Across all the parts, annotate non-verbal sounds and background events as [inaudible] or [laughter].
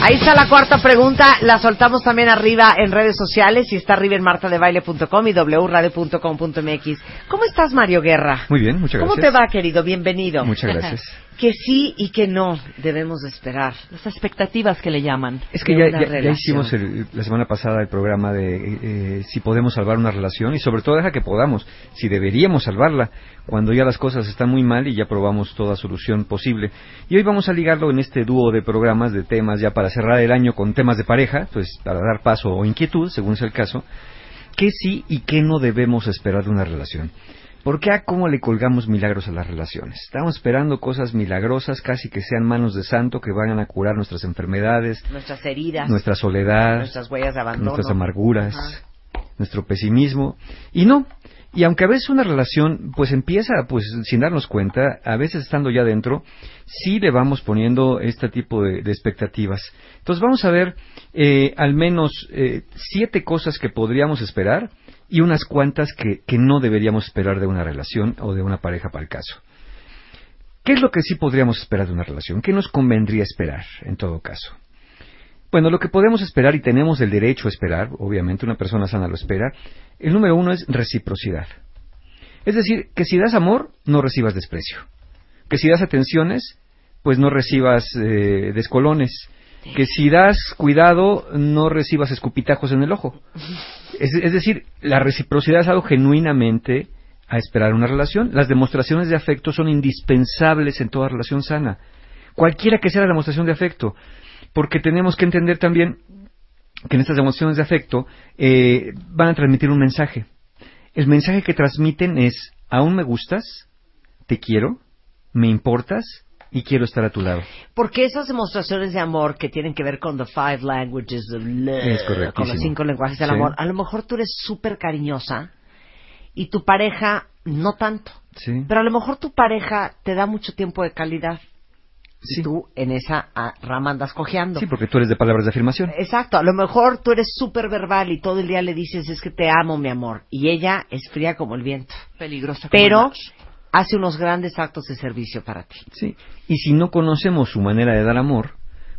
Ahí está la cuarta pregunta. La soltamos también arriba en redes sociales y está arriba en martadebaile.com y wradio.com.mx. ¿Cómo estás, Mario Guerra? Muy bien, muchas gracias. ¿Cómo te va, querido? Bienvenido. Muchas gracias. [laughs] que sí y que no debemos esperar. Las expectativas que le llaman. Es que ya, ya, hicimos la semana pasada el programa de eh, eh, si podemos salvar una relación y sobre todo deja que podamos, si deberíamos salvarla, cuando ya las cosas están muy mal y ya probamos toda solución posible. Y hoy vamos a ligarlo en este dúo de programas de temas ya para cerrar el año con temas de pareja, pues para dar paso o inquietud, según sea el caso, qué sí y qué no debemos esperar de una relación. ¿Por qué a cómo le colgamos milagros a las relaciones? Estamos esperando cosas milagrosas, casi que sean manos de santo, que vayan a curar nuestras enfermedades, nuestras heridas, nuestra soledad, nuestras huellas de abandono, nuestras amarguras, nuestro pesimismo. Y no, y aunque a veces una relación pues empieza pues sin darnos cuenta, a veces estando ya dentro, sí le vamos poniendo este tipo de, expectativas. Entonces vamos a ver eh, al menos eh, siete cosas que podríamos esperar y unas cuantas que, que no deberíamos esperar de una relación o de una pareja para el caso. ¿Qué es lo que sí podríamos esperar de una relación? ¿Qué nos convendría esperar en todo caso? Bueno, lo que podemos esperar y tenemos el derecho a esperar, obviamente una persona sana lo espera, el número uno es reciprocidad. Es decir, que si das amor, no recibas desprecio. Que si das atenciones, pues no recibas eh, descolones que si das cuidado no recibas escupitajos en el ojo. [laughs] Es, decir, la reciprocidad es algo genuinamente a esperar una relación. Las demostraciones de afecto son indispensables en toda relación sana. Cualquiera que sea la demostración de afecto. Porque tenemos que entender también que en estas demostraciones de afecto eh, van a transmitir un mensaje. El mensaje que transmiten es, aún me gustas, te quiero, me importas, y quiero estar a tu lado. Porque esas demostraciones de amor que tienen que ver con the five languages of love, con los cinco lenguajes del amor, a lo mejor tú eres súper cariñosa y tu pareja no tanto. Sí. Pero a lo mejor tu pareja te da mucho tiempo de calidad. Sí. Y tú en esa ah, rama andas cojeando. Sí, porque tú eres de palabras de afirmación. Exacto. A lo mejor tú eres súper verbal y todo el día le dices es que te amo, mi amor. Y ella es fría como el viento. Peligrosa como Pero hace unos grandes actos de servicio para ti. Sí, y si no conocemos su manera de dar amor,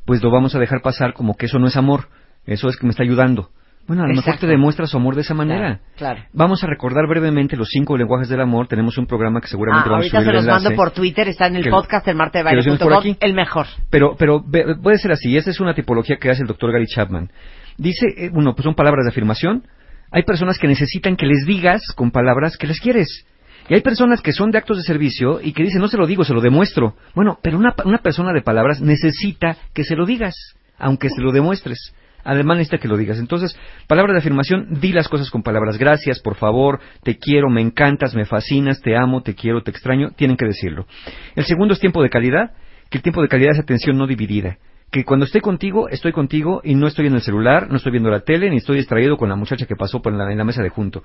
pues lo vamos a dejar pasar como que eso no es amor, eso es que me está ayudando. Bueno, a lo mejor te demuestra su amor de esa manera. Claro, Vamos a recordar brevemente los cinco lenguajes del amor. Tenemos un programa que seguramente ah, vamos a subir Ahorita se los mando por Twitter, está en el podcast el Marte de el mejor. Pero, pero puede ser así. Esa es una tipología que hace el doctor Gary Chapman. Dice, eh, bueno, pues son palabras de afirmación. Hay personas que necesitan que les digas con palabras que les quieres. Y hay personas que son de actos de servicio y que dicen, no se lo digo, se lo demuestro. Bueno, pero una, una persona de palabras necesita que se lo digas, aunque se lo demuestres. Además necesita que lo digas. Entonces, palabras de afirmación, di las cosas con palabras. Gracias, por favor, te quiero, me encantas, me fascinas, te amo, te quiero, te extraño. Tienen que decirlo. El segundo es tiempo de calidad, que el tiempo de calidad es atención no dividida que cuando estoy contigo, estoy contigo y no estoy en el celular, no estoy viendo la tele, ni estoy distraído con la muchacha que pasó por la, en la mesa de junto.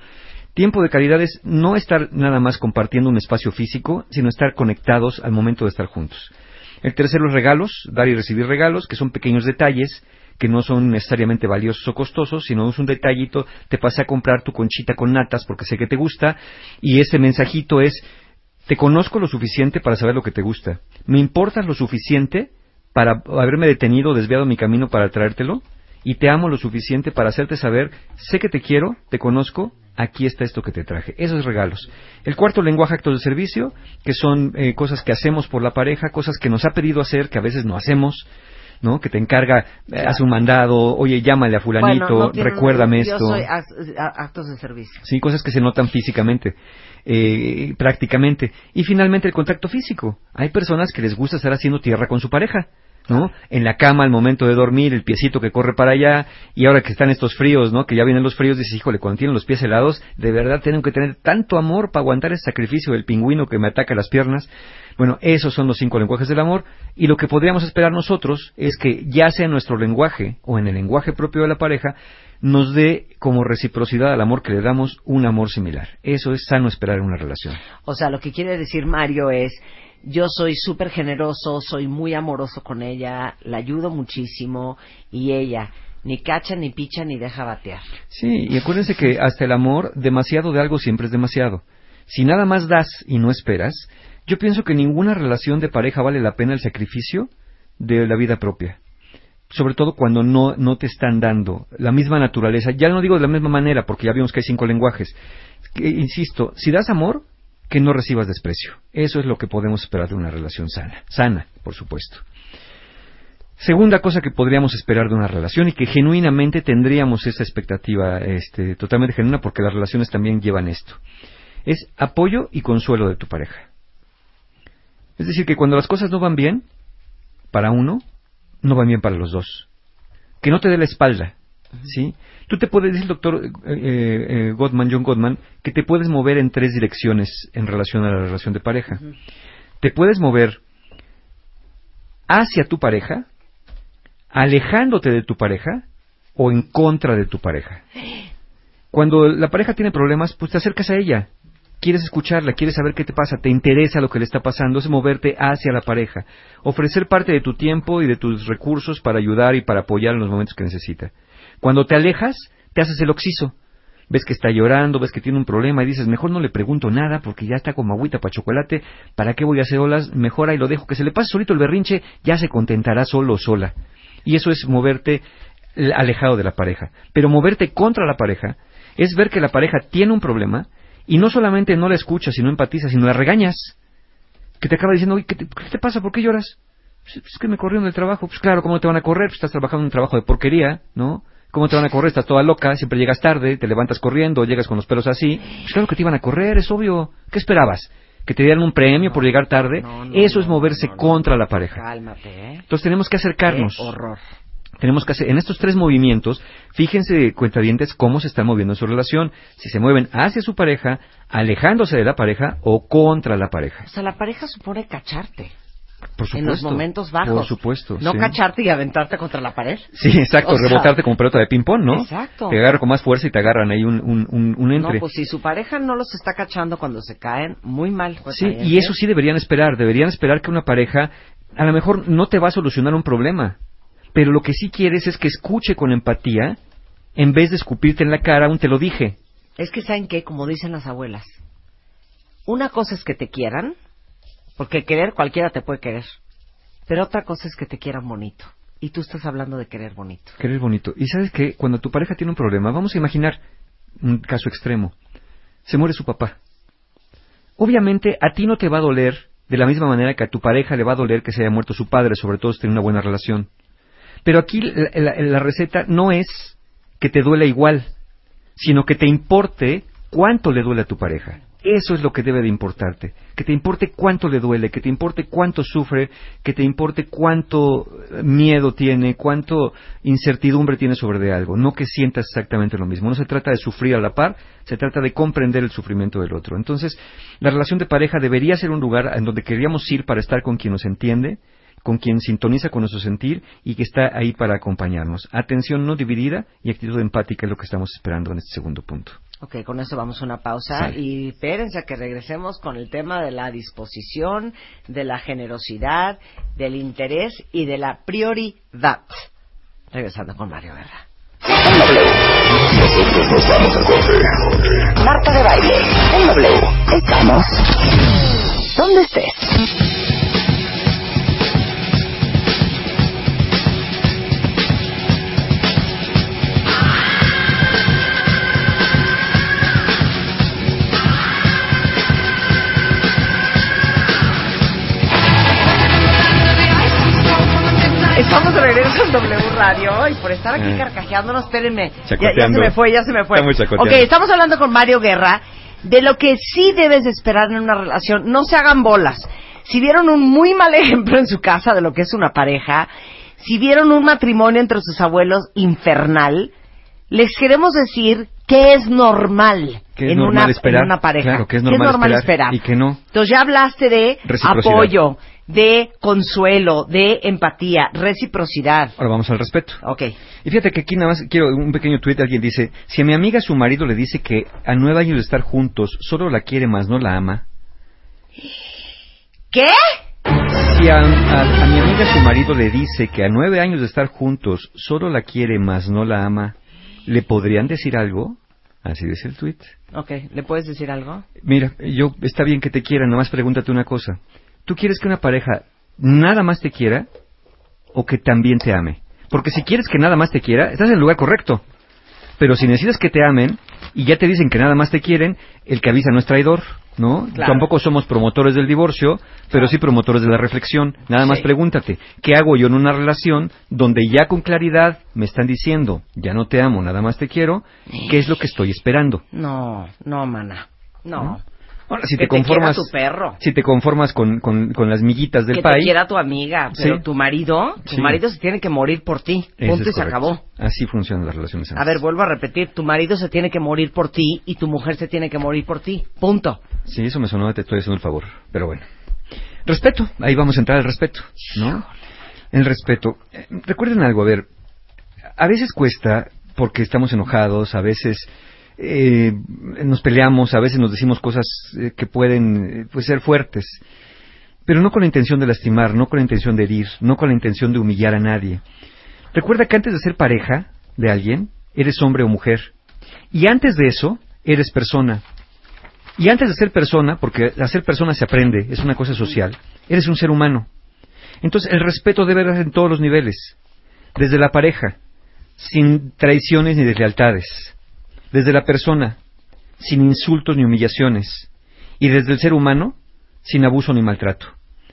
Tiempo de calidad es no estar nada más compartiendo un espacio físico, sino estar conectados al momento de estar juntos. El tercero, los regalos, dar y recibir regalos, que son pequeños detalles que no son necesariamente valiosos o costosos, sino es un detallito, te pasé a comprar tu conchita con natas porque sé que te gusta, y ese mensajito es, te conozco lo suficiente para saber lo que te gusta, me importas lo suficiente para haberme detenido, desviado mi camino para traértelo, y te amo lo suficiente para hacerte saber, sé que te quiero, te conozco, aquí está esto que te traje. Esos regalos. El cuarto lenguaje, actos de servicio, que son eh, cosas que hacemos por la pareja, cosas que nos ha pedido hacer, que a veces no hacemos, ¿no? Que te encarga, eh, hace un mandado, oye, llámale a fulanito, recuérdame esto. Yo soy actos de servicio. Sí, cosas que se notan físicamente. Eh, prácticamente. Y finalmente el contacto físico. Hay personas que les gusta estar haciendo tierra con su pareja ¿no? En la cama al momento de dormir, el piecito que corre para allá, y ahora que están estos fríos, ¿no? Que ya vienen los fríos, dices, híjole, cuando tienen los pies helados, de verdad tienen que tener tanto amor para aguantar el sacrificio del pingüino que me ataca las piernas. Bueno, esos son los cinco lenguajes del amor, y lo que podríamos esperar nosotros es que ya sea en nuestro lenguaje o en el lenguaje propio de la pareja, nos dé como reciprocidad al amor que le damos un amor similar. Eso es sano esperar en una relación. O sea, lo que quiere decir Mario es, yo soy súper generoso, soy muy amoroso con ella, la ayudo muchísimo y ella ni cacha, ni picha, ni deja batear. Sí, y acuérdense que hasta el amor, demasiado de algo siempre es demasiado. Si nada más das y no esperas, yo pienso que ninguna relación de pareja vale la pena el sacrificio de la vida propia. Sobre todo cuando no, no te están dando la misma naturaleza. Ya no digo de la misma manera, porque ya vimos que hay cinco lenguajes. insisto, si das amor, que no recibas desprecio. Eso es lo que podemos esperar de una relación sana. Sana, por supuesto. Segunda cosa que podríamos esperar de una relación y que genuinamente tendríamos esa expectativa este, totalmente genuina porque las relaciones también llevan esto. Es apoyo y consuelo de tu pareja. Es decir, que cuando las cosas no van bien, para uno, no van bien para los dos. Que no te dé la espalda, ¿sí? Tú te puedes, decir el doctor eh, eh, eh, Gottman, John Gottman, que te puedes mover en tres direcciones en relación a la relación de pareja. Te puedes mover hacia tu pareja, alejándote de tu pareja o en contra de tu pareja. Cuando la pareja tiene problemas, pues te acercas a ella, quieres escucharla, quieres saber qué te pasa, te interesa lo que le está pasando, es moverte hacia la pareja, ofrecer parte de tu tiempo y de tus recursos para ayudar y para apoyar en los momentos que necesita. Cuando te alejas, te haces el oxiso. Ves que está llorando, ves que tiene un problema y dices, mejor no le pregunto nada porque ya está como agüita para chocolate, ¿para qué voy a hacer olas? Mejor ahí lo dejo, que se le pase solito el berrinche, ya se contentará solo o sola. Y eso es moverte alejado de la pareja. Pero moverte contra la pareja es ver que la pareja tiene un problema y no solamente no la escuchas y no empatizas, sino la regañas. Que te acaba diciendo, ¿qué te, ¿qué te pasa? ¿Por qué lloras? Pues, es que me corrieron del trabajo. Pues claro, ¿cómo te van a correr? Pues estás trabajando en un trabajo de porquería, ¿no? ¿Cómo te van a correr? Estás toda loca, siempre llegas tarde, te levantas corriendo, llegas con los pelos así. Pues claro que te iban a correr, es obvio. ¿Qué esperabas? ¿Que te dieran un premio por llegar tarde? Eso es moverse contra la pareja. Cálmate, ¿eh? Entonces tenemos que acercarnos. horror. Tenemos que hacer, en estos tres movimientos, fíjense, cuentadientes, cómo se está moviendo su relación. Si se mueven hacia su pareja, alejándose de la pareja o contra la pareja. O sea, la pareja supone cacharte. Por supuesto. En los momentos bajos. Por supuesto. No cacharte y aventarte contra la pared. Sí, exacto. rebotarte como pelota de ping-pong, ¿no? Exacto. Te agarra con más fuerza y te agarran ahí un, un, un, entre. No, pues si su pareja no los está cachando cuando se caen, muy mal. Pues, sí, y eso sí deberían esperar. Deberían esperar que una pareja a lo mejor no te va a solucionar un problema. Pero lo que sí quieres es que escuche con empatía en vez de escupirte en la cara un te lo dije. Es que saben que, como dicen las abuelas, una cosa es que te quieran porque querer cualquiera te puede querer. Pero otra cosa es que te quieran bonito. Y tú estás hablando de querer bonito. Querer bonito. Y sabes que cuando tu pareja tiene un problema, vamos a imaginar un caso extremo. Se muere su papá. Obviamente a ti no te va a doler de la misma manera que a tu pareja le va a doler que se haya muerto su padre, sobre todo si tiene una buena relación. Pero aquí la, la receta no es que te duela igual, sino que te importe cuánto le duele a tu pareja. Eso es lo que debe de importarte. Que te importe cuánto le duele, que te importe cuánto sufre, que te importe cuánto miedo tiene, cuánto incertidumbre tiene sobre de algo. No que sientas exactamente lo mismo. No se trata de sufrir a la par, se trata de comprender el sufrimiento del otro. Entonces, la relación de pareja debería ser un lugar en donde queríamos ir para estar con quien nos entiende, con quien sintoniza con nuestro sentir y que está ahí para acompañarnos. Atención no dividida y actitud empática es lo que estamos esperando en este segundo punto. Ok, con eso vamos a una pausa y espérense a que regresemos con el tema de la disposición, de la generosidad, del interés y de la prioridad. Regresando con Mario Guerra. Nosotros nos vamos a corte. Marta de baile, en W. Estamos. ¿Dónde estés? En W Radio y por estar aquí eh. carcajeándonos, espérenme. Ya, se me fue, ya se me fue. ok, estamos hablando con Mario Guerra de lo que sí debes esperar en una relación. No se hagan bolas. si vieron un muy mal [laughs] ejemplo en su casa de lo que es una pareja, si vieron un matrimonio entre sus abuelos infernal, les queremos decir que es normal, en, una, una pareja. que es normal, esperar, Y que no. Entonces ya hablaste de apoyo, de consuelo, de empatía, reciprocidad. Ahora vamos al respeto. Ok. Y fíjate que aquí nada más quiero un pequeño tuit. Alguien dice, si a mi amiga su marido le dice que a nueve años de estar juntos solo la quiere más no la ama. ¿Qué? Si a, a mi amiga su marido le dice que a nueve años de estar juntos solo la quiere más no la ama, ¿le podrían decir algo? Así dice el tuit. Ok, ¿le puedes decir algo? Mira, yo está bien que te quiera, nada más pregúntate una cosa. ¿Tú quieres que una pareja nada más te quiera o que también te ame? Porque si quieres que nada más te quiera, estás en el lugar correcto. Pero si necesitas que te amen y ya te dicen que nada más te quieren, el que avisa no es traidor, ¿no? Tampoco somos promotores del divorcio, pero sí promotores de la reflexión. Nada más pregúntate, ¿qué hago yo en una relación donde ya con claridad me están diciendo, ya no te amo, nada más te quiero? ¿Qué es lo que estoy esperando? No, no, mana. No si te, conformas, si te conformas con, con, las miguitas del país. Que te quiera tu amiga, pero tu marido, tu marido se tiene que morir por ti. Punto y se acabó. Así funcionan las relaciones. A ver, vuelvo a repetir, tu marido se tiene que morir por ti y tu mujer se tiene que morir por ti. Punto. Sí, eso me sonó, te estoy haciendo el favor, pero bueno. Respeto, ahí vamos a entrar al respeto, ¿no? El respeto. Eh, recuerden algo, a ver, a veces cuesta porque estamos enojados, a veces eh, nos peleamos, a veces nos decimos cosas eh, que pueden eh, pues, ser fuertes, pero no con la intención de lastimar, no con la intención de herir, no con la intención de humillar a nadie. Recuerda que antes de ser pareja de alguien, eres hombre o mujer. Y antes de eso, eres persona. Y antes de ser persona, porque a ser persona se aprende, es una cosa social, eres un ser humano. Entonces el respeto debe darse en todos los niveles, desde la pareja, sin traiciones ni deslealtades desde la persona, sin insultos ni humillaciones, y desde el ser humano, sin abuso ni maltrato.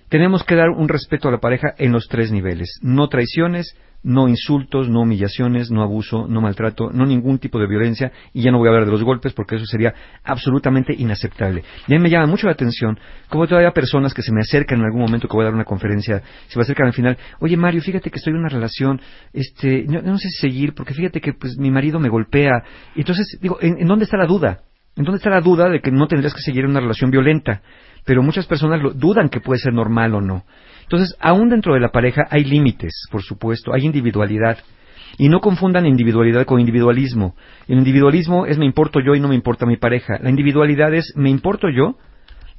Tenemos que dar un respeto a la pareja en los tres niveles. No traiciones, no insultos, no humillaciones, no abuso, no maltrato, no ningún tipo de violencia. Y ya no voy a hablar de los golpes porque eso sería absolutamente inaceptable. Y a mí me llama mucho la atención cómo todavía personas que se me acercan en algún momento que voy a dar una conferencia, se me acercan al final, oye Mario, fíjate que estoy en una relación, este, no, sé si seguir porque fíjate que pues mi marido me golpea. Entonces, digo, ¿en dónde está la duda? ¿En dónde está la duda de que no tendrías que seguir en una relación violenta? Pero muchas personas lo, dudan que puede ser normal o no. Entonces, aún dentro de la pareja hay límites, por supuesto, hay individualidad. Y no confundan individualidad con individualismo. El individualismo es me importo yo y no me importa mi pareja. La individualidad es me importo yo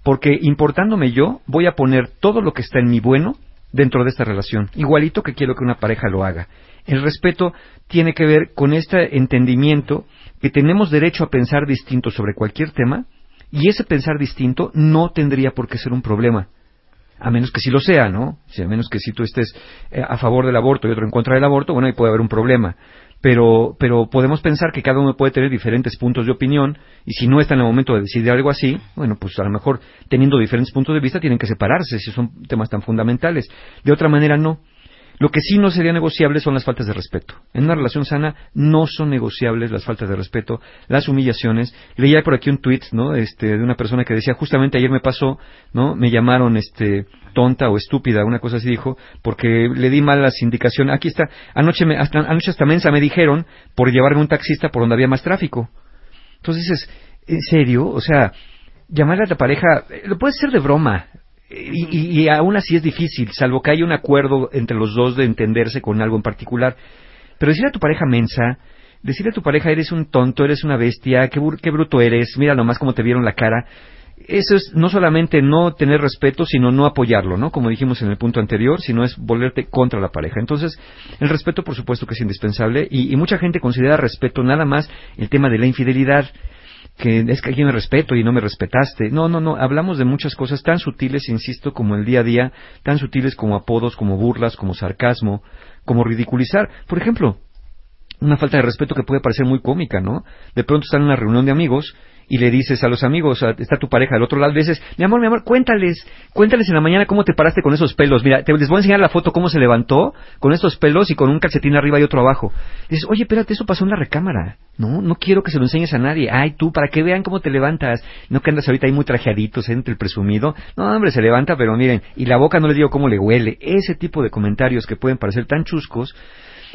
porque importándome yo voy a poner todo lo que está en mi bueno dentro de esta relación, igualito que quiero que una pareja lo haga. El respeto tiene que ver con este entendimiento que tenemos derecho a pensar distinto sobre cualquier tema y ese pensar distinto no tendría por qué ser un problema. A menos que sí lo sea, ¿no? Si a menos que si tú estés eh, a favor del aborto y otro en contra del aborto, bueno, ahí puede haber un problema. Pero, pero podemos pensar que cada uno puede tener diferentes puntos de opinión y si no está en el momento de decidir algo así, bueno, pues a lo mejor teniendo diferentes puntos de vista tienen que separarse si son temas tan fundamentales. De otra manera, no. Lo que sí no sería negociable son las faltas de respeto. En una relación sana no son negociables las faltas de respeto, las humillaciones. Leía por aquí un tweet, ¿no? Este, de una persona que decía, justamente ayer me pasó, ¿no? Me llamaron, este, tonta o estúpida, una cosa así dijo, porque le di malas indicaciones. Aquí está, anoche, me, hasta, anoche hasta mensa me dijeron por llevarme un taxista por donde había más tráfico. Entonces dices, ¿en serio? O sea, llamarle a la pareja, eh, lo puede ser de broma, y, y, aún así es difícil, salvo que haya un acuerdo entre los dos de entenderse con algo en particular. Pero decirle a tu pareja mensa, decirle a tu pareja eres un tonto, eres una bestia, qué, qué bruto eres, mira nomás cómo te vieron la cara, eso es no solamente no tener respeto, sino no apoyarlo, ¿no? Como dijimos en el punto anterior, sino es volverte contra la pareja. Entonces, el respeto, por supuesto, que es indispensable y, y mucha gente considera respeto nada más el tema de la infidelidad que es que alguien me respeto y no me respetaste. No, no, no, hablamos de muchas cosas tan sutiles, insisto, como el día a día, tan sutiles como apodos, como burlas, como sarcasmo, como ridiculizar. Por ejemplo, una falta de respeto que puede parecer muy cómica, ¿no? De pronto están en una reunión de amigos y le dices a los amigos, está tu pareja del otro lado, veces, mi amor, mi amor, cuéntales, cuéntales en la mañana cómo te paraste con esos pelos. Mira, te, les voy a enseñar la foto cómo se levantó con estos pelos y con un calcetín arriba y otro abajo. dices, oye, espérate, eso pasó en la recámara. No, no quiero que se lo enseñes a nadie. Ay, tú, para que vean cómo te levantas. No que andas ahorita ahí muy trajeaditos entre el presumido. No, hombre, se levanta, pero miren, y la boca no le digo cómo le huele. Ese tipo de comentarios que pueden parecer tan chuscos,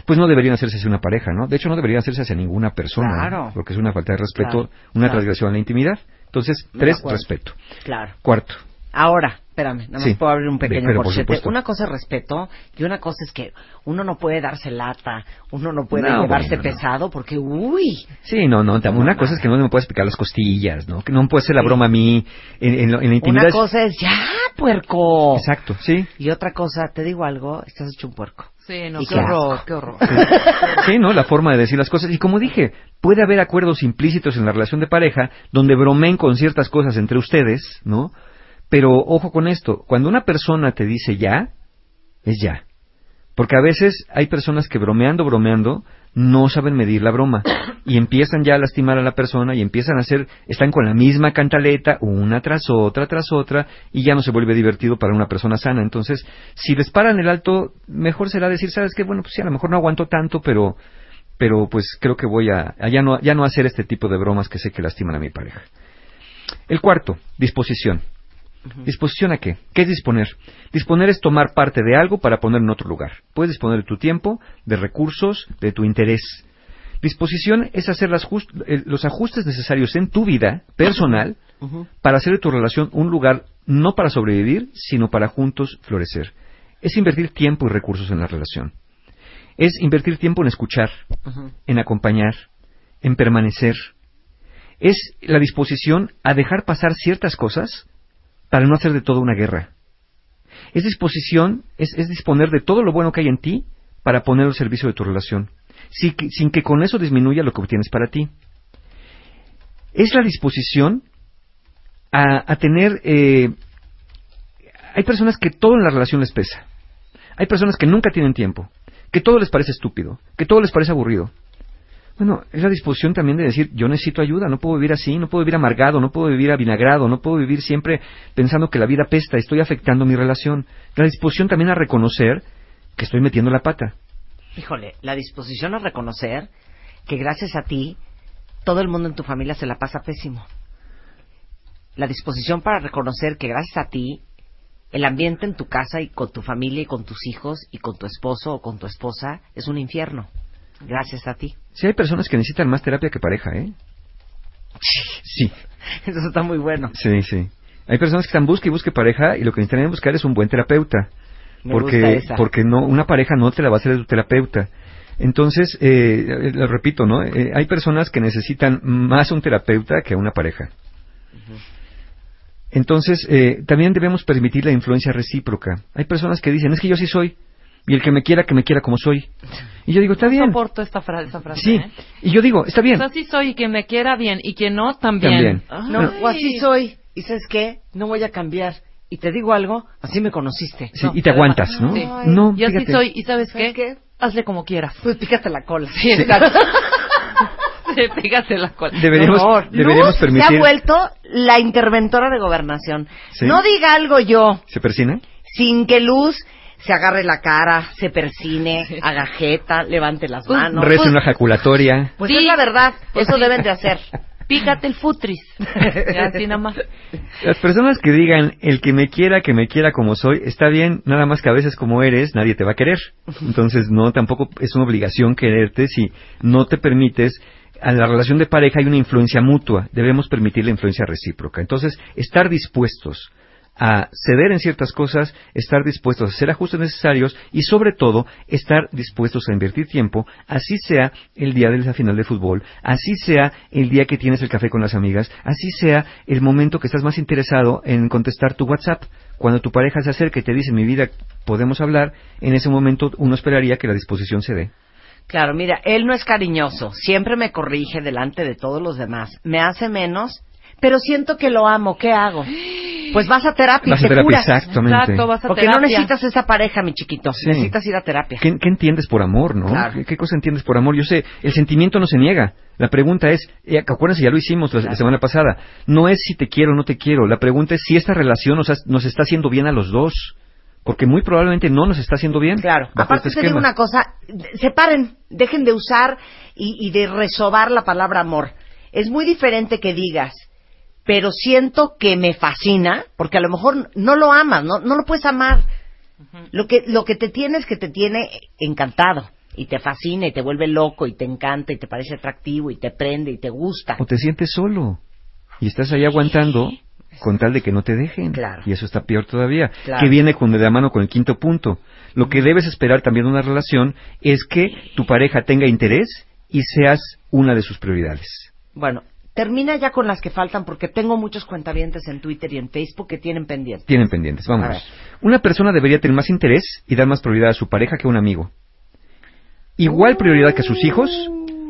pues no deberían hacerse hacia una pareja, ¿no? De hecho, no deberían hacerse hacia ninguna persona, claro. porque es una falta de respeto, una transgresión a la intimidad. Entonces, tres, respeto. Claro. Cuarto. Ahora, espérame, nada más puedo abrir un pequeño corchete. una cosa es respeto y una cosa es que uno no puede darse lata, uno no puede llevarse pesado porque, uy. Sí, no, no, una cosa es que no me puedes picar las costillas, ¿no? Que no me puede hacer la broma a mí en, la intimidad. Una cosa es, ya, puerco. Exacto, sí. Y otra cosa, te digo algo, estás hecho un puerco. Sí, no, qué, horror, qué horror. Sí, ¿no? La forma de decir las cosas. Y como dije, puede haber acuerdos implícitos en la relación de pareja donde bromen con ciertas cosas entre ustedes, ¿no? Pero ojo con esto, cuando una persona te dice ya, es ya. Porque a veces hay personas que bromeando, bromeando, no saben medir la broma y empiezan ya a lastimar a la persona y empiezan a hacer, están con la misma cantaleta una tras otra, tras otra y ya no se vuelve divertido para una persona sana. Entonces, si les paran el alto, mejor será decir, sabes qué, bueno, pues sí, a lo mejor no aguanto tanto, pero, pero pues creo que voy a, ya no, ya no hacer este tipo de bromas que sé que lastiman a mi pareja. El cuarto, disposición. ¿Disposición a qué? ¿Qué es disponer? Disponer es tomar parte de algo para poner en otro lugar. Puedes disponer de tu tiempo, de recursos, de tu interés. Disposición es hacer eh, los ajustes necesarios en tu vida personal para hacer de tu relación un lugar no para sobrevivir, sino para juntos florecer. Es invertir tiempo y recursos en la relación. Es invertir tiempo en escuchar, en acompañar, en permanecer. Es la disposición a dejar pasar ciertas cosas para no hacer de todo una guerra. Es disposición, es, disponer de todo lo bueno que hay en ti para poner al servicio de tu relación, sin que, con eso disminuya lo que obtienes para ti. Es la disposición a, tener... Eh, hay personas que todo en la relación les pesa. Hay personas que nunca tienen tiempo, que todo les parece estúpido, que todo les parece aburrido. Bueno, es la disposición también de decir, yo necesito ayuda, no puedo vivir así, no puedo vivir amargado, no puedo vivir avinagrado, no puedo vivir siempre pensando que la vida pesta, estoy afectando mi relación. La disposición también a reconocer que estoy metiendo la pata. Híjole, la disposición a reconocer que gracias a ti todo el mundo en tu familia se la pasa pésimo. La disposición para reconocer que gracias a ti el ambiente en tu casa y con tu familia y con tus hijos y con tu esposo o con tu esposa es un infierno. Gracias a ti. Sí, hay personas que necesitan más terapia que pareja, ¿eh? Sí. [laughs] Eso está muy bueno. Sí, sí. Hay personas que están busque y busque pareja y lo que necesitan buscar es un buen terapeuta. porque porque no una pareja no te la va a hacer de tu terapeuta. Entonces, eh, lo repito, ¿no? Eh, hay personas que necesitan más un terapeuta que una pareja. Entonces, eh, también debemos permitir la influencia recíproca. Hay personas que dicen, es que yo sí soy, y el que me quiera, que me quiera como soy. Y yo digo, está bien. soporto esta, frase. Sí, ¿eh? y yo digo, está bien. así soy y quien me quiera bien y quien no, también. No, o así soy. Y sabes qué, no voy a cambiar. Y te digo algo, así me conociste. Sí, y te aguantas, ¿no? no y así soy, y ¿sabes, qué? Hazle como quieras. Pues pícate la cola. Sí, exacto. [laughs] pícate la cola. Deberíamos, deberíamos permitir... se ha vuelto la interventora de gobernación. No diga algo yo. ¿Se persina? Sin que Luz se agarre la cara, se persine, haga jeta, levante las pues, manos. Rece una ejaculatoria. Pues es la verdad, eso deben de hacer. [laughs] Pícate el futris. [laughs] así nada más. Las personas que digan, el que me quiera, que me quiera como soy, está bien, nada más que a veces como eres, nadie te va a querer. Entonces, no, tampoco es una obligación quererte si no te permites a la relación de pareja hay una influencia mutua, debemos permitir la influencia recíproca. Entonces, estar dispuestos a ceder en ciertas cosas, estar dispuestos a hacer ajustes necesarios y sobre todo estar dispuestos a invertir tiempo, así sea el día de la final de fútbol, así sea el día que tienes el café con las amigas, así sea el momento que estás más interesado en contestar tu WhatsApp. Cuando tu pareja se acerca y te dice mi vida podemos hablar, en ese momento uno esperaría que la disposición se dé. Claro, mira, él no es cariñoso, siempre me corrige delante de todos los demás, me hace menos pero siento que lo amo, ¿qué hago? Pues vas a terapia vas y a te terapia, curas. Exactamente. Exacto, vas a Porque terapia. no necesitas esa pareja, mi chiquito. Sí. Necesitas ir a terapia. ¿Qué, qué entiendes por amor, no? Claro. ¿Qué, qué cosa entiendes por amor? Yo sé, el sentimiento no se niega. La pregunta es, eh, acuérdense, ya lo hicimos la, la semana pasada, no es si te quiero o no te quiero. La pregunta es si esta relación nos, ha- nos está haciendo bien a los dos. Porque muy probablemente no nos está haciendo bien. Claro. Aparte este te digo una cosa, separen, dejen de usar y, y de resobar la palabra amor. Es muy diferente que digas, pero siento que me fascina, porque a lo mejor no lo amas, no, no lo puedes amar. Lo que, lo que te tiene es que te tiene encantado y te fascina y te vuelve loco y te encanta y te parece atractivo y te prende y te gusta. O te sientes solo. Y estás ahí aguantando con tal de que no te dejen. Claro. Y eso está peor todavía. Claro. Que viene con de la mano con el quinto punto. Lo que debes esperar también de una relación es que tu pareja tenga interés y seas una de sus prioridades. Bueno, termina ya con las que faltan porque tengo muchos cuentavientes en Twitter y en Facebook que tienen pendientes. Tienen pendientes, vamos. Una persona debería tener más interés y dar más prioridad a su pareja que a un amigo. Igual prioridad que a sus hijos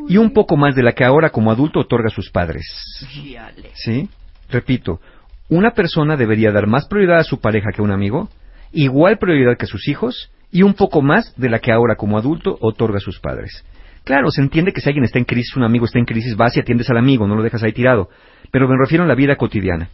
y un poco más de la que ahora como adulto otorga a sus padres. ¿Sí? Repito, una persona debería dar más prioridad a su pareja que a un amigo, igual prioridad que a sus hijos y un poco más de la que ahora como adulto otorga a sus padres. Claro, se entiende que si alguien está en crisis, un amigo está en crisis, vas y atiendes al amigo, no lo dejas ahí tirado. Pero me refiero a la vida cotidiana.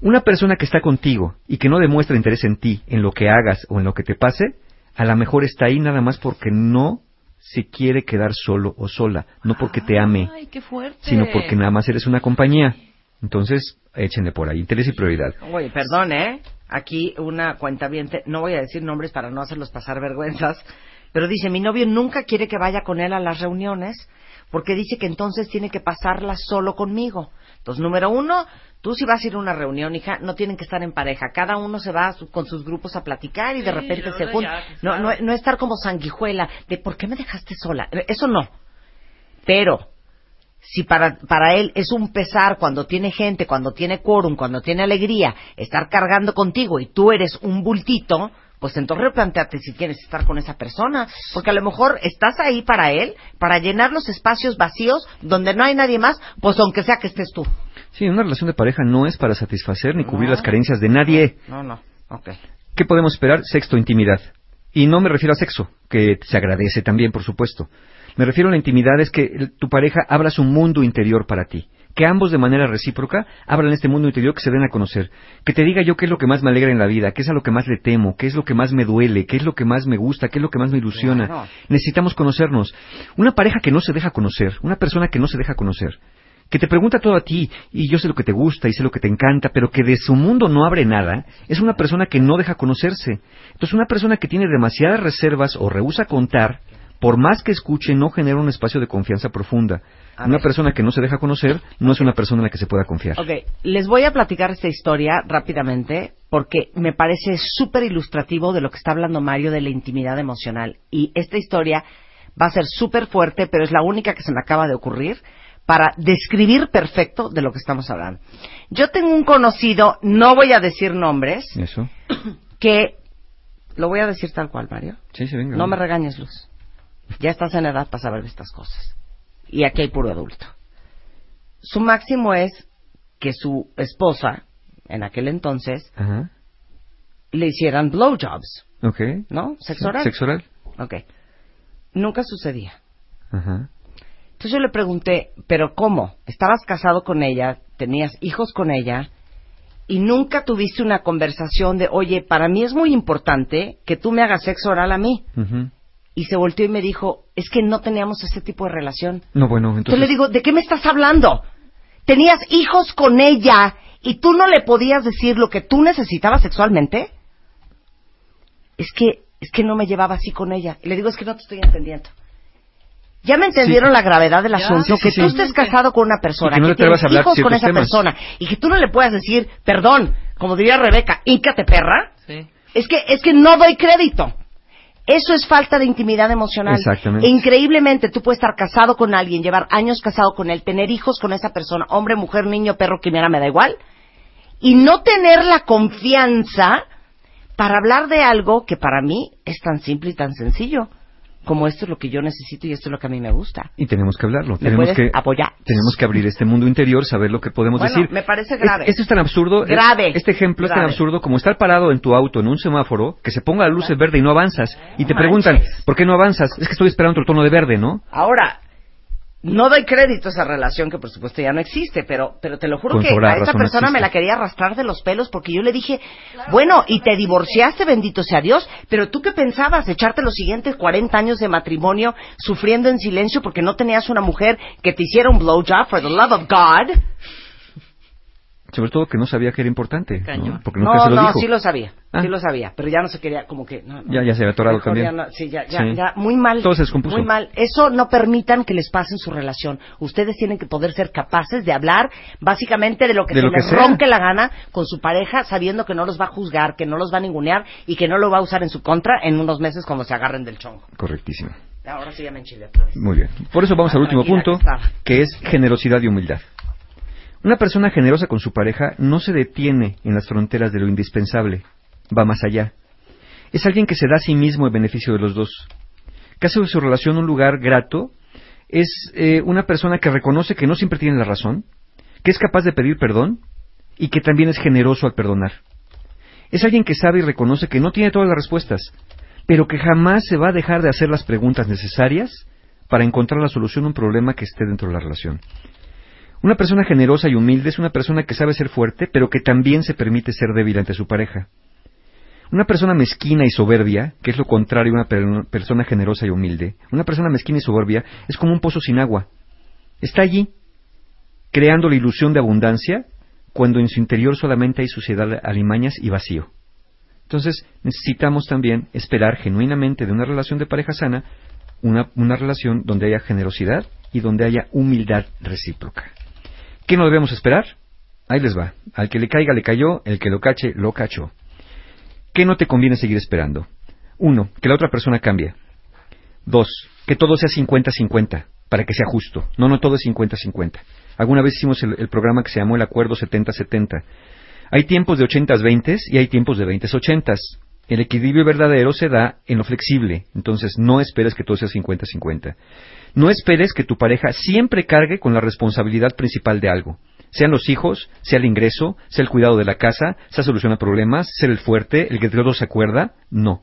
Una persona que está contigo y que no demuestra interés en ti, en lo que hagas o en lo que te pase, a lo mejor está ahí nada más porque no se quiere quedar solo o sola, no porque te ame, Ay, qué fuerte. sino porque nada más eres una compañía. Entonces, échenle por ahí, interés y prioridad. Oye, perdón, ¿eh? Aquí una cuentaviente, no voy a decir nombres para no hacerlos pasar vergüenzas, pero dice, mi novio nunca quiere que vaya con él a las reuniones porque dice que entonces tiene que pasarla solo conmigo. Entonces, número uno, tú si vas a ir a una reunión, hija, no tienen que estar en pareja. Cada uno se va su- con sus grupos a platicar y de Sí, repente se pues, No, no, no estar como sanguijuela de ¿por qué me dejaste sola? Eso no. Pero si para, para él es un pesar cuando tiene gente, cuando tiene quórum, cuando tiene alegría, estar cargando contigo y tú eres un bultito, pues entonces replanteate si quieres estar con esa persona, porque a lo mejor estás ahí para él, para llenar los espacios vacíos donde no hay nadie más, pues aunque sea que estés tú. Sí, una relación de pareja no es para satisfacer ni cubrir No. las carencias de nadie. No, no, ok. ¿Qué podemos esperar? Sexto, intimidad. Y no me refiero a sexo, que se agradece también, por supuesto. Me refiero a la intimidad, es que tu pareja abra su mundo interior para ti. Que ambos de manera recíproca abran este mundo interior que se den a conocer. Que te diga yo qué es lo que más me alegra en la vida, qué es a lo que más le temo, qué es lo que más me duele, qué es lo que más me gusta, qué es lo que más me ilusiona. Claro. Necesitamos conocernos. Una pareja que no se deja conocer, una persona que no se deja conocer, que te pregunta todo a ti y yo sé lo que te gusta y sé lo que te encanta, pero que de su mundo no abre nada, es una persona que no deja conocerse. Entonces, una persona que tiene demasiadas reservas o rehúsa contar, por más que escuche, no genera un espacio de confianza profunda. A una ver. persona que no se deja conocer no es una persona en la que se pueda confiar. Ok, les voy a platicar esta historia rápidamente porque me parece súper ilustrativo de lo que está hablando Mario de la intimidad emocional. Y esta historia va a ser súper fuerte, pero es la única que se me acaba de ocurrir para describir perfecto de lo que estamos hablando. Yo tengo un conocido, no voy a decir nombres, Eso. que lo voy a decir tal cual, Mario. Sí, sí, venga. No me regañes, Luz. Ya estás en edad para saber de estas cosas. Y aquí hay puro adulto. Su máximo es que su esposa, en aquel entonces, Ajá. le hicieran blowjobs, Ok. ¿no? ¿Sexo oral? Sexo oral. Ok. Nunca sucedía. Ajá. Entonces yo le pregunté, ¿pero cómo? ¿Estabas casado con ella? ¿Tenías hijos con ella? Y nunca tuviste una conversación de, oye, para mí es muy importante que tú me hagas sexo oral a mí. Ujú. Y se volteó y me dijo, es que no teníamos ese tipo de relación. No, bueno, Entonces entonces... le digo, ¿de qué me estás hablando? ¿Tenías hijos con ella y tú no le podías decir lo que tú necesitabas sexualmente? Es que, es que no me llevaba así con ella. Y le digo, es que no te estoy entendiendo. Ya me entendieron Sí. la gravedad del Ya, asunto, sí, que sí, tú sí. estés casado con una persona, Y que no que tienes hijos con esa temas. persona, y que tú no le puedas decir, perdón, como diría Rebeca, íncate perra, Sí. es que, es que no doy crédito. Eso es falta de intimidad emocional. Exactamente. E increíblemente tú puedes estar casado con alguien, llevar años casado con él, tener hijos con esa persona, hombre, mujer, niño, perro, quimera, me da igual, y no tener la confianza para hablar de algo que para mí es tan simple y tan sencillo. Como esto es lo que yo necesito y esto es lo que a mí me gusta. Y tenemos que hablarlo. ¿Me tenemos que apoyar. Tenemos que abrir este mundo interior, saber lo que podemos bueno, decir. me parece grave. esto es tan absurdo. Grave. Este ejemplo es tan absurdo como estar parado en tu auto en un semáforo, que se ponga la luz verde y no avanzas. Y te preguntan, ¿por qué no avanzas? Es que estoy esperando otro tono de verde, ¿no? Ahora, no doy crédito a esa relación que por supuesto ya no existe, pero, pero te lo juro que a esa persona me la quería arrastrar de los pelos porque yo le dije, bueno, y te divorciaste, bendito sea Dios, pero tú qué pensabas, echarte los siguientes 40 años de matrimonio sufriendo en silencio porque no tenías una mujer que te hiciera un blowjob for the love of God? Sobre todo que no sabía que era importante. ¿no? Porque no, se lo no, sí lo sabía. Sí ah. lo sabía, pero ya no se quería, como que... ya, ya se había atorado también. sí, ya, ya, ya, muy mal. Todo se descompuso. Muy mal. Eso no permitan que les pase en su relación. Ustedes tienen que poder ser capaces de hablar básicamente de lo que se les ronque la gana con su pareja, sabiendo que no los va a juzgar, que no los va a ningunear y que no lo va a usar en su contra en unos meses cuando se agarren del chongo. Correctísimo. Ahora sí ya me enchilé otra vez. Muy bien. Por eso vamos al último punto, que es generosidad y humildad. Una persona generosa con su pareja no se detiene en las fronteras de lo indispensable, va más allá. Es alguien que se da a sí mismo el beneficio de los dos. Que de su relación un lugar grato, es eh, una persona que reconoce que no siempre tiene la razón, que es capaz de pedir perdón y que también es generoso al perdonar. Es alguien que sabe y reconoce que no tiene todas las respuestas, pero que jamás se va a dejar de hacer las preguntas necesarias para encontrar la solución a un problema que esté dentro de la relación. Una persona generosa y humilde es una persona que sabe ser fuerte, pero que también se permite ser débil ante su pareja. Una persona mezquina y soberbia, que es lo contrario a una persona generosa y humilde, una persona mezquina y soberbia es como un pozo sin agua. Está allí, creando la ilusión de abundancia, cuando en su interior solamente hay suciedad, alimañas y vacío. Entonces, necesitamos también esperar genuinamente de una relación de pareja sana una, una relación donde haya generosidad y donde haya humildad recíproca. ¿Qué no debemos esperar? Ahí les va. Al que le caiga le cayó, el que lo cache lo cachó. ¿Qué no te conviene seguir esperando? Uno, que la otra persona cambie. Dos, que todo sea 50-50 para que sea justo. No, no todo es 50-50. Alguna vez hicimos el, programa que se llamó el Acuerdo 70-70. Hay tiempos de 80-20 y hay tiempos de 20-80. El equilibrio verdadero se da en lo flexible. Entonces, no esperes que todo sea 50-50. No esperes que tu pareja siempre cargue con la responsabilidad principal de algo. Sean los hijos, sea el ingreso, sea el cuidado de la casa, sea solucionar problemas, ser el fuerte, el que todo se acuerda. No.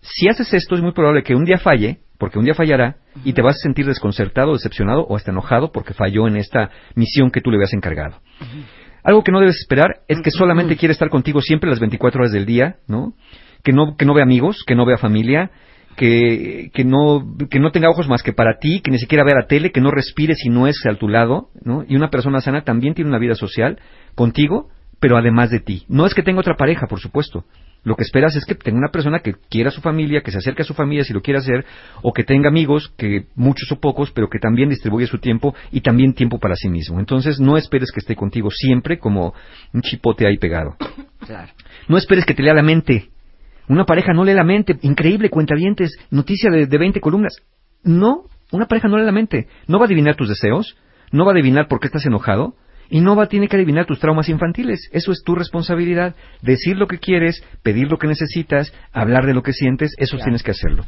Si haces esto, es muy probable que un día falle, porque un día fallará, y te vas a sentir desconcertado, decepcionado o hasta enojado porque falló en esta misión que tú le habías encargado. Algo que no debes esperar es que solamente quiere estar contigo siempre las 24 horas del día, ¿no? Que no, que no vea amigos, que no vea familia, que, que, no, que no tenga ojos más que para ti, que ni siquiera vea la tele, que no respire si no es a tu lado, ¿no? Y una persona sana también tiene una vida social contigo, pero además de ti. No es que tenga otra pareja, por supuesto. Lo que esperas es que tenga una persona que quiera a su familia, que se acerque a su familia si lo quiere hacer, o que tenga amigos, que muchos o pocos, pero que también distribuye su tiempo y también tiempo para sí mismo. Entonces no esperes que esté contigo siempre como un chipote ahí pegado. No esperes que te lea la mente. Una pareja no lee la mente. Increíble, cuentavientes, noticia de, de 20 columnas. No, una pareja no lee la mente. No va a adivinar tus deseos, no va a adivinar por qué estás enojado, y no va a tiene que adivinar tus traumas infantiles. Eso es tu responsabilidad. Decir lo que quieres, pedir lo que necesitas, hablar de lo que sientes, eso tienes que hacerlo.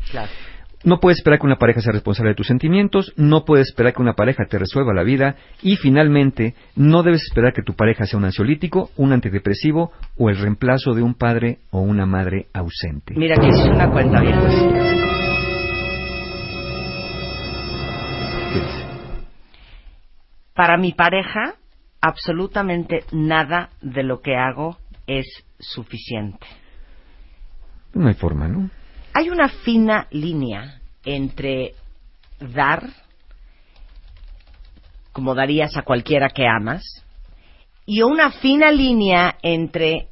No puedes esperar que una pareja sea responsable de tus sentimientos, no puedes esperar que una pareja te resuelva la vida y finalmente no debes esperar que tu pareja sea un ansiolítico, un antidepresivo o el reemplazo de un padre o una madre ausente. Mira que es una cuenta bien. Para mi pareja, absolutamente nada de lo que hago es suficiente. No hay forma, ¿no? Hay una fina línea entre dar, como darías a cualquiera que amas, y una fina línea entre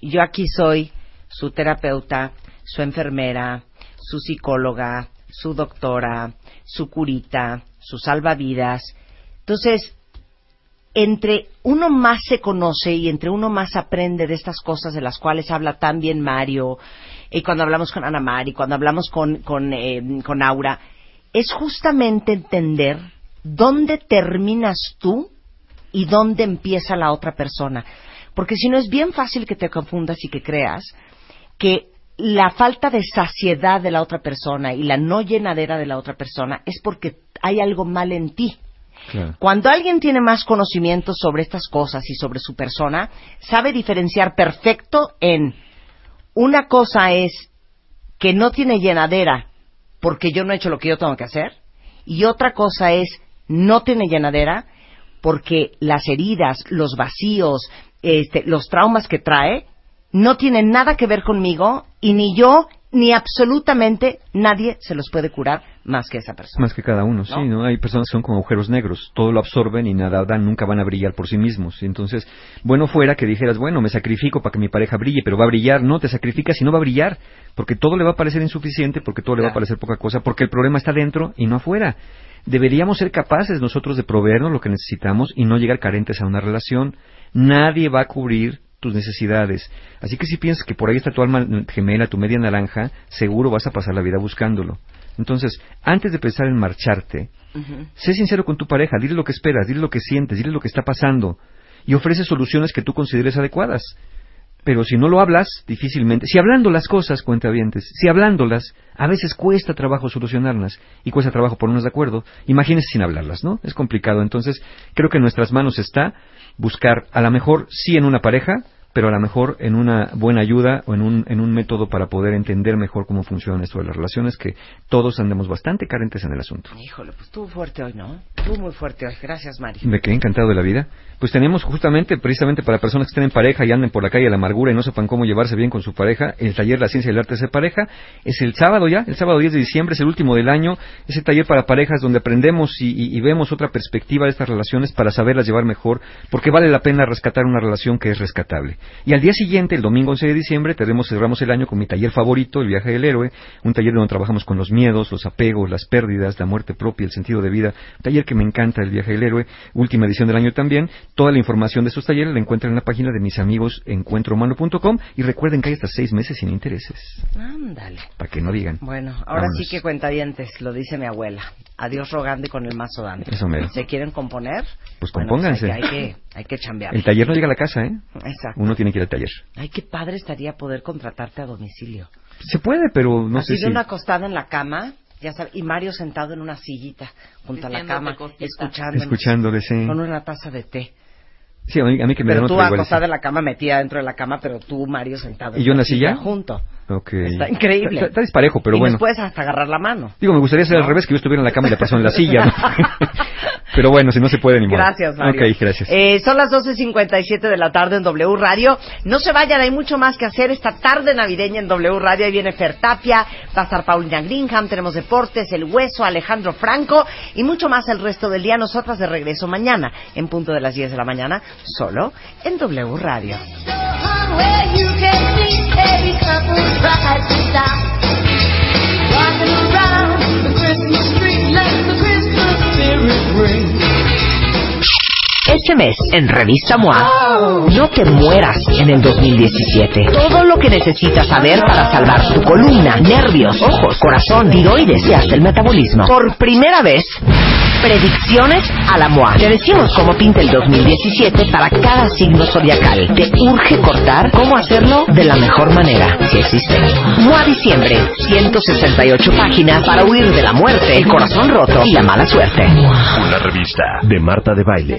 yo aquí soy su terapeuta, su enfermera, su psicóloga, su doctora, su curita, su salvavidas. Entonces, entre uno más se conoce y entre uno más aprende de estas cosas de las cuales habla tan bien Mario, y cuando hablamos con Ana Mari, cuando hablamos con, con, eh, con Aura, es justamente entender dónde terminas tú y dónde empieza la otra persona. Porque si no es bien fácil que te confundas y que creas que la falta de saciedad de la otra persona y la no llenadera de la otra persona es porque hay algo mal en ti. Cuando alguien tiene más conocimiento sobre estas cosas y sobre su persona, sabe diferenciar perfecto en una cosa es que no tiene llenadera porque yo no he hecho lo que yo tengo que hacer y otra cosa es no tiene llenadera porque las heridas, los vacíos, este, los traumas que trae no tienen nada que ver conmigo y ni yo ni absolutamente nadie se los puede curar más que esa persona. Más que cada uno, sí, ¿no? Hay personas que son como agujeros negros, todo lo absorben y nada dan, nunca van a brillar por sí mismos. Entonces, bueno fuera que dijeras, bueno, me sacrifico para que mi pareja brille, pero va a brillar. No, te sacrificas y no va a brillar, porque todo le va a parecer insuficiente, porque todo le va a parecer poca cosa, porque el problema está dentro y no afuera. Deberíamos ser capaces nosotros de proveernos lo que necesitamos y no llegar carentes a una relación. Nadie va a cubrir tus necesidades. Así que si piensas que por ahí está tu alma gemela, tu media naranja, seguro vas a pasar la vida buscándolo. Entonces, antes de pensar en marcharte, sé sincero con tu pareja, dile lo que esperas, dile lo que sientes, dile lo que está pasando y ofrece soluciones que tú consideres adecuadas. Pero si no lo hablas, difícilmente. Si hablando las cosas, cuentavientes, si hablándolas, a veces cuesta trabajo solucionarlas y cuesta trabajo ponernos de acuerdo. Imagínese sin hablarlas, ¿no? Es complicado. Entonces, creo que en nuestras manos está buscar, a lo mejor sí en una pareja, pero a lo mejor en una buena ayuda o en un, en un método para poder entender mejor cómo funciona esto de las relaciones, que todos andemos bastante carentes en el asunto. Híjole, pues estuvo fuerte hoy, ¿no? Estuvo muy fuerte hoy. Gracias, Mari. Me quedé encantado de la vida. Pues tenemos justamente, precisamente para personas que estén en pareja y anden por la calle de la amargura y no sepan cómo llevarse bien con su pareja, el taller La Ciencia y el Arte de Ser Pareja es el sábado ya, el sábado 10 de diciembre, es el último del año, es el taller para parejas donde aprendemos y, y vemos otra perspectiva de estas relaciones para saberlas llevar mejor, porque vale la pena rescatar una relación que es rescatable. Y al día siguiente, el domingo 11 de diciembre, tenemos, cerramos el año con mi taller favorito, El viaje del héroe, un taller donde trabajamos con los miedos, los apegos, las pérdidas, la muerte propia, el sentido de vida, un taller que me encanta, El viaje del héroe, última edición del año también. Toda la información de estos talleres la encuentran en la página de mis amigos encuentrohumano.com y recuerden que hay hasta seis meses sin intereses. Ándale. Para que no digan. Bueno, ahora sí que cuenta dientes, lo dice mi abuela. Adiós rogando con el mazo dante. Eso me. ¿Se quieren componer? Pues compónganse. Pues hay, que, hay que chambear. El taller no llega a la casa, ¿eh? Exacto. Uno tiene que ir al taller. Ay, qué padre estaría poder contratarte a domicilio. Se puede, pero no Así sé de si... una acostada en la cama, ya sabes, y Mario sentado en una sillita junto a la cama, escuchándonos, Escuchándole, sí. con una taza de té. Sí, a mí, a mí que me Pero tú acostada en la cama, metida dentro de la cama, pero tú, Mario, sentado ¿Y yo en la silla junto. Ok. Está increíble. Está, está disparejo, pero y bueno. puedes hasta agarrar la mano. Digo, me gustaría ser al revés, que yo estuviera en la cama y la persona en la silla. ¿no? [laughs] pero bueno, si no se puede ni modo. Gracias, Mario. Ok, gracias. Eh, son las 12.57 de la tarde en W Radio. No se vayan, hay mucho más que hacer esta tarde navideña en W Radio. Ahí viene Fer Tapia, va a estar Paulina Greenham, tenemos deportes, El Hueso, Alejandro Franco y mucho más el resto del día. Nosotras de regreso mañana en punto de las 10 de la mañana, solo en W Radio. Este mes, en Revista MOA, no te mueras en el 2017. Todo lo que necesitas saber para salvar tu columna, nervios, ojos, corazón, tiroides y hasta el metabolismo. Por primera vez, predicciones a la MOA. Te decimos cómo pinta el 2017 para cada signo zodiacal. Te urge cortar cómo hacerlo de la mejor manera, si existe. MOA Diciembre, 168 páginas para huir de la muerte, el corazón roto y la mala suerte. Una revista de Marta de Baile.